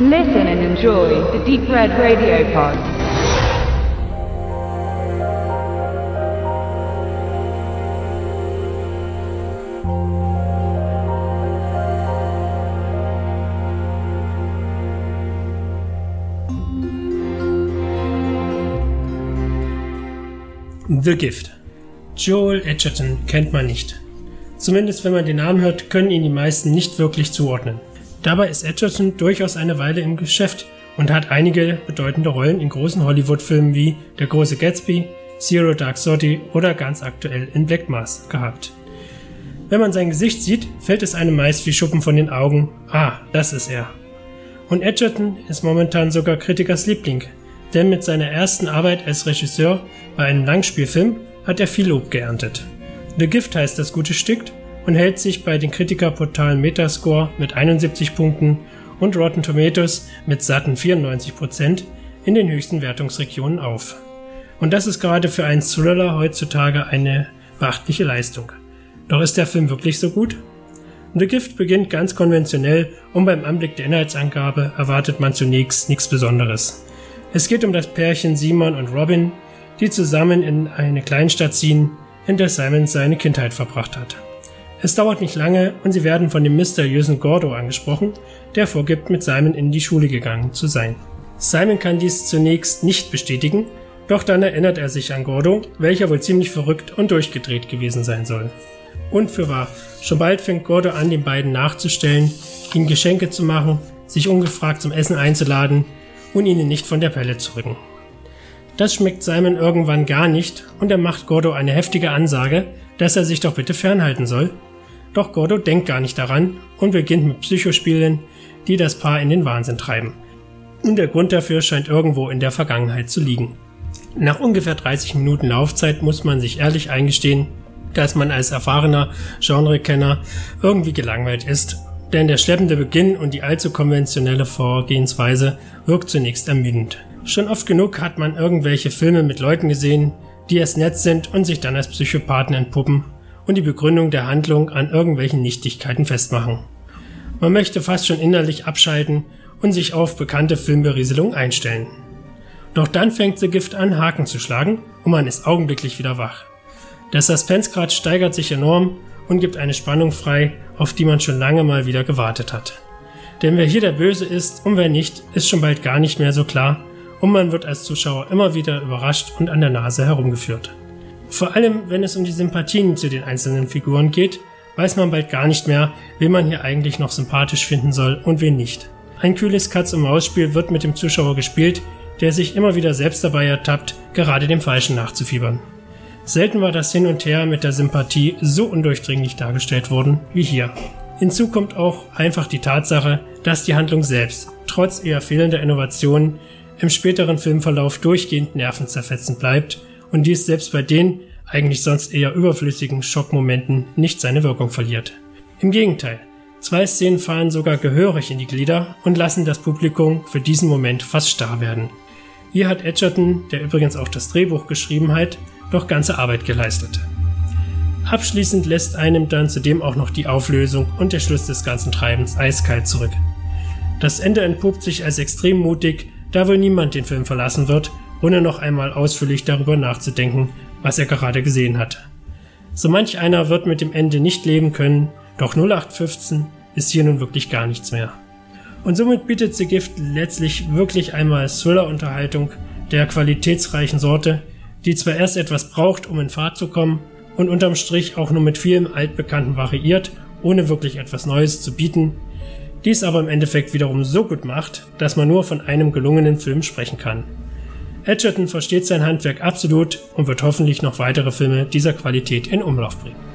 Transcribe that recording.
Listen and enjoy the Deep Red Radio Pod. The Gift. Joel Edgerton kennt man nicht. Zumindest wenn man den Namen hört, können ihn die meisten nicht wirklich zuordnen. Dabei ist Edgerton durchaus eine Weile im Geschäft und hat einige bedeutende Rollen in großen Hollywood-Filmen wie Der große Gatsby, Zero Dark Thirty oder ganz aktuell in Black Mass gehabt. Wenn man sein Gesicht sieht, fällt es einem meist wie Schuppen von den Augen. Ah, das ist er. Und Edgerton ist momentan sogar Kritikers Liebling, denn mit seiner ersten Arbeit als Regisseur bei einem Langspielfilm hat er viel Lob geerntet. The Gift heißt das gute Stück und hält sich bei den Kritikerportalen Metascore mit 71 Punkten und Rotten Tomatoes mit satten 94 Prozent in den höchsten Wertungsregionen auf. Und das ist gerade für einen Thriller heutzutage eine beachtliche Leistung. Doch ist der Film wirklich so gut? The Gift beginnt ganz konventionell und beim Anblick der Inhaltsangabe erwartet man zunächst nichts Besonderes. Es geht um das Pärchen Simon und Robin, die zusammen in eine Kleinstadt ziehen, in der Simon seine Kindheit verbracht hat. Es dauert nicht lange und sie werden von dem mysteriösen Gordo angesprochen, der vorgibt, mit Simon in die Schule gegangen zu sein. Simon kann dies zunächst nicht bestätigen, doch dann erinnert er sich an Gordo, welcher wohl ziemlich verrückt und durchgedreht gewesen sein soll. Und für wahr, schon bald fängt Gordo an, den beiden nachzustellen, ihnen Geschenke zu machen, sich ungefragt zum Essen einzuladen und ihnen nicht von der Pelle zu rücken. Das schmeckt Simon irgendwann gar nicht und er macht Gordo eine heftige Ansage, dass er sich doch bitte fernhalten soll. Doch Gordo denkt gar nicht daran und beginnt mit Psychospielen, die das Paar in den Wahnsinn treiben. Und der Grund dafür scheint irgendwo in der Vergangenheit zu liegen. Nach ungefähr 30 Minuten Laufzeit muss man sich ehrlich eingestehen, dass man als erfahrener Genrekenner irgendwie gelangweilt ist, denn der schleppende Beginn und die allzu konventionelle Vorgehensweise wirkt zunächst ermüdend. Schon oft genug hat man irgendwelche Filme mit Leuten gesehen, die erst nett sind und sich dann als Psychopathen entpuppen und die Begründung der Handlung an irgendwelchen Nichtigkeiten festmachen. Man möchte fast schon innerlich abschalten und sich auf bekannte Filmberieselung einstellen. Doch dann fängt The Gift an, Haken zu schlagen und man ist augenblicklich wieder wach. Der Suspensegrad steigert sich enorm und gibt eine Spannung frei, auf die man schon lange mal wieder gewartet hat. Denn wer hier der Böse ist und wer nicht, ist schon bald gar nicht mehr so klar und man wird als Zuschauer immer wieder überrascht und an der Nase herumgeführt. Vor allem, wenn es um die Sympathien zu den einzelnen Figuren geht, weiß man bald gar nicht mehr, wen man hier eigentlich noch sympathisch finden soll und wen nicht. Ein kühles Katz-und-Maus-Spiel wird mit dem Zuschauer gespielt, der sich immer wieder selbst dabei ertappt, gerade dem Falschen nachzufiebern. Selten war das Hin und Her mit der Sympathie so undurchdringlich dargestellt worden wie hier. Hinzu kommt auch einfach die Tatsache, dass die Handlung selbst, trotz eher fehlender Innovationen, im späteren Filmverlauf durchgehend nervenzerfetzend bleibt und dies selbst bei den eigentlich sonst eher überflüssigen Schockmomenten nicht seine Wirkung verliert. Im Gegenteil, zwei Szenen fallen sogar gehörig in die Glieder und lassen das Publikum für diesen Moment fast starr werden. Hier hat Edgerton, der übrigens auch das Drehbuch geschrieben hat, doch ganze Arbeit geleistet. Abschließend lässt einem dann zudem auch noch die Auflösung und der Schluss des ganzen Treibens eiskalt zurück. Das Ende entpuppt sich als extrem mutig da wohl niemand den Film verlassen wird, ohne noch einmal ausführlich darüber nachzudenken, was er gerade gesehen hat. So manch einer wird mit dem Ende nicht leben können, doch 0815 ist hier nun wirklich gar nichts mehr. Und somit bietet The Gift letztlich wirklich einmal Thriller-Unterhaltung der qualitätsreichen Sorte, die zwar erst etwas braucht, um in Fahrt zu kommen und unterm Strich auch nur mit vielem Altbekannten variiert, ohne wirklich etwas Neues zu bieten, dies aber im Endeffekt wiederum so gut macht, dass man nur von einem gelungenen Film sprechen kann. Edgerton versteht sein Handwerk absolut und wird hoffentlich noch weitere Filme dieser Qualität in Umlauf bringen.